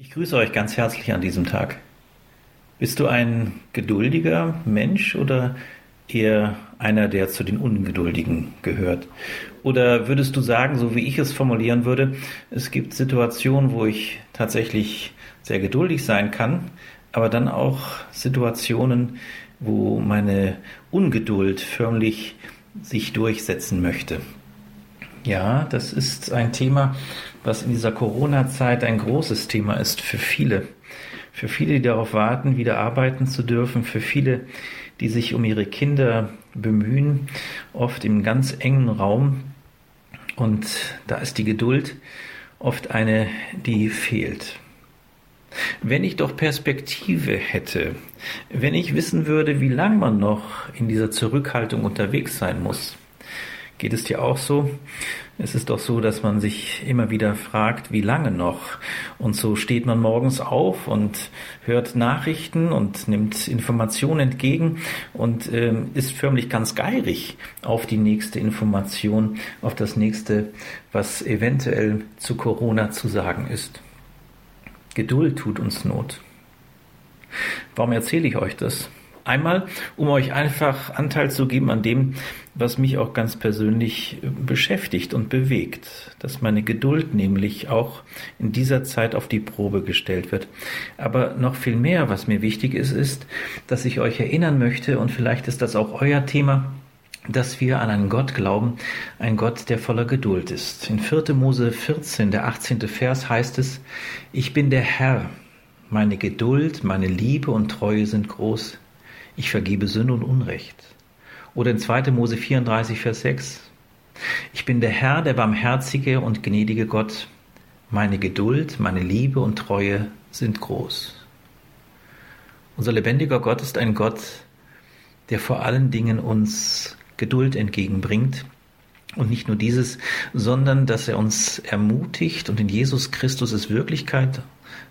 Ich grüße euch ganz herzlich an diesem Tag. Bist du ein geduldiger Mensch oder eher einer, der zu den Ungeduldigen gehört? Oder würdest du sagen, so wie ich es formulieren würde, es gibt Situationen, wo ich tatsächlich sehr geduldig sein kann, aber dann auch Situationen, wo meine Ungeduld förmlich sich durchsetzen möchte. Ja, das ist ein Thema, was in dieser Corona-Zeit ein großes Thema ist für viele. Für viele, die darauf warten, wieder arbeiten zu dürfen, für viele, die sich um ihre Kinder bemühen, oft im ganz engen Raum. Und da ist die Geduld oft eine, die fehlt. Wenn ich doch Perspektive hätte, wenn ich wissen würde, wie lange man noch in dieser Zurückhaltung unterwegs sein muss, Geht es dir auch so? Es ist doch so, dass man sich immer wieder fragt, wie lange noch? Und so steht man morgens auf und hört Nachrichten und nimmt Informationen entgegen und äh, ist förmlich ganz geirig auf die nächste Information, auf das nächste, was eventuell zu Corona zu sagen ist. Geduld tut uns Not. Warum erzähle ich euch das? Einmal, um euch einfach Anteil zu geben an dem, was mich auch ganz persönlich beschäftigt und bewegt, dass meine Geduld nämlich auch in dieser Zeit auf die Probe gestellt wird. Aber noch viel mehr, was mir wichtig ist, ist, dass ich euch erinnern möchte, und vielleicht ist das auch euer Thema, dass wir an einen Gott glauben, ein Gott, der voller Geduld ist. In 4. Mose 14, der 18. Vers heißt es, ich bin der Herr, meine Geduld, meine Liebe und Treue sind groß ich vergebe Sünde und Unrecht. Oder in 2. Mose 34, Vers 6. Ich bin der Herr, der barmherzige und gnädige Gott. Meine Geduld, meine Liebe und Treue sind groß. Unser lebendiger Gott ist ein Gott, der vor allen Dingen uns Geduld entgegenbringt. Und nicht nur dieses, sondern dass er uns ermutigt und in Jesus Christus ist Wirklichkeit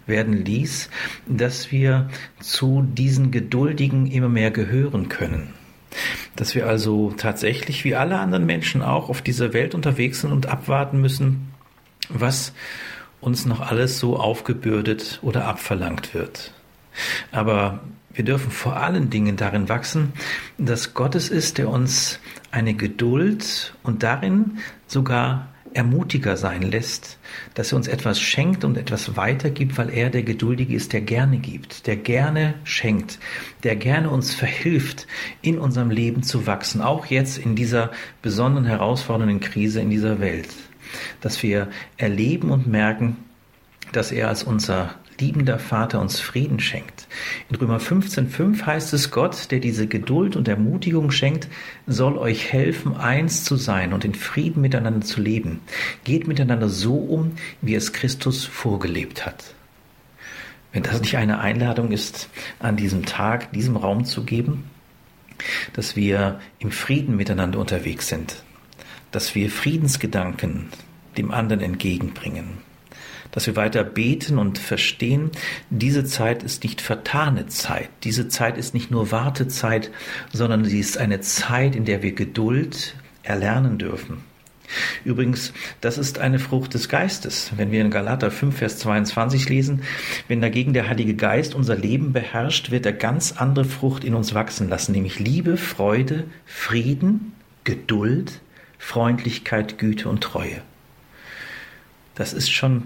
werden ließ, dass wir zu diesen Geduldigen immer mehr gehören können. Dass wir also tatsächlich wie alle anderen Menschen auch auf dieser Welt unterwegs sind und abwarten müssen, was uns noch alles so aufgebürdet oder abverlangt wird. Aber wir dürfen vor allen Dingen darin wachsen, dass Gott es ist, der uns eine Geduld und darin sogar Ermutiger sein lässt, dass er uns etwas schenkt und etwas weitergibt, weil er der Geduldige ist, der gerne gibt, der gerne schenkt, der gerne uns verhilft, in unserem Leben zu wachsen, auch jetzt in dieser besonderen herausfordernden Krise in dieser Welt, dass wir erleben und merken, dass er als unser liebender Vater uns Frieden schenkt. In Römer 15.5 heißt es, Gott, der diese Geduld und Ermutigung schenkt, soll euch helfen, eins zu sein und in Frieden miteinander zu leben. Geht miteinander so um, wie es Christus vorgelebt hat. Wenn das nicht eine Einladung ist, an diesem Tag, diesem Raum zu geben, dass wir im Frieden miteinander unterwegs sind, dass wir Friedensgedanken dem anderen entgegenbringen, dass wir weiter beten und verstehen, diese Zeit ist nicht vertane Zeit. Diese Zeit ist nicht nur Wartezeit, sondern sie ist eine Zeit, in der wir Geduld erlernen dürfen. Übrigens, das ist eine Frucht des Geistes. Wenn wir in Galater 5, Vers 22 lesen, wenn dagegen der Heilige Geist unser Leben beherrscht, wird er ganz andere Frucht in uns wachsen lassen, nämlich Liebe, Freude, Frieden, Geduld, Freundlichkeit, Güte und Treue. Das ist schon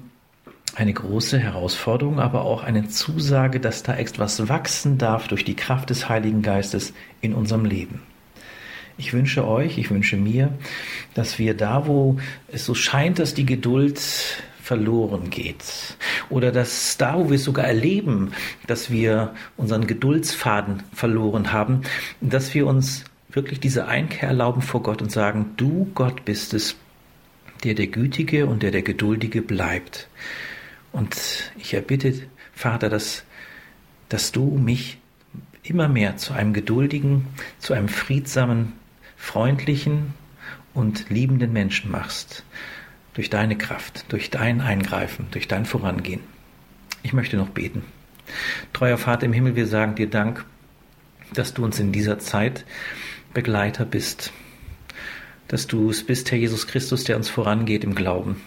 eine große Herausforderung, aber auch eine Zusage, dass da etwas wachsen darf durch die Kraft des Heiligen Geistes in unserem Leben. Ich wünsche euch, ich wünsche mir, dass wir da, wo es so scheint, dass die Geduld verloren geht oder dass da, wo wir es sogar erleben, dass wir unseren Geduldsfaden verloren haben, dass wir uns wirklich diese Einkehr erlauben vor Gott und sagen, du Gott bist es, der der Gütige und der der Geduldige bleibt. Und ich erbitte, Vater, dass, dass du mich immer mehr zu einem geduldigen, zu einem friedsamen, freundlichen und liebenden Menschen machst. Durch deine Kraft, durch dein Eingreifen, durch dein Vorangehen. Ich möchte noch beten. Treuer Vater im Himmel, wir sagen dir Dank, dass du uns in dieser Zeit Begleiter bist, dass du es bist, Herr Jesus Christus, der uns vorangeht im Glauben.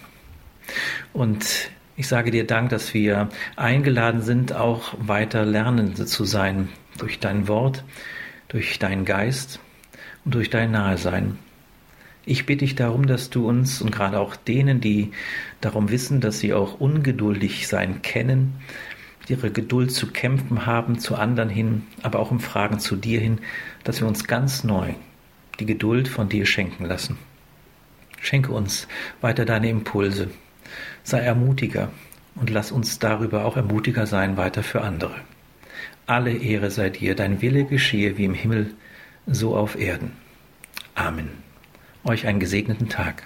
Und Ich sage dir Dank, dass wir eingeladen sind, auch weiter Lernende zu sein durch dein Wort, durch deinen Geist und durch dein Nahesein. Ich bitte dich darum, dass du uns und gerade auch denen, die darum wissen, dass sie auch ungeduldig sein kennen, ihre Geduld zu kämpfen haben, zu anderen hin, aber auch im Fragen zu dir hin, dass wir uns ganz neu die Geduld von dir schenken lassen. Schenke uns weiter deine Impulse. Sei Ermutiger und lass uns darüber auch Ermutiger sein weiter für andere. Alle Ehre sei dir, dein Wille geschehe wie im Himmel, so auf Erden. Amen. Euch einen gesegneten Tag.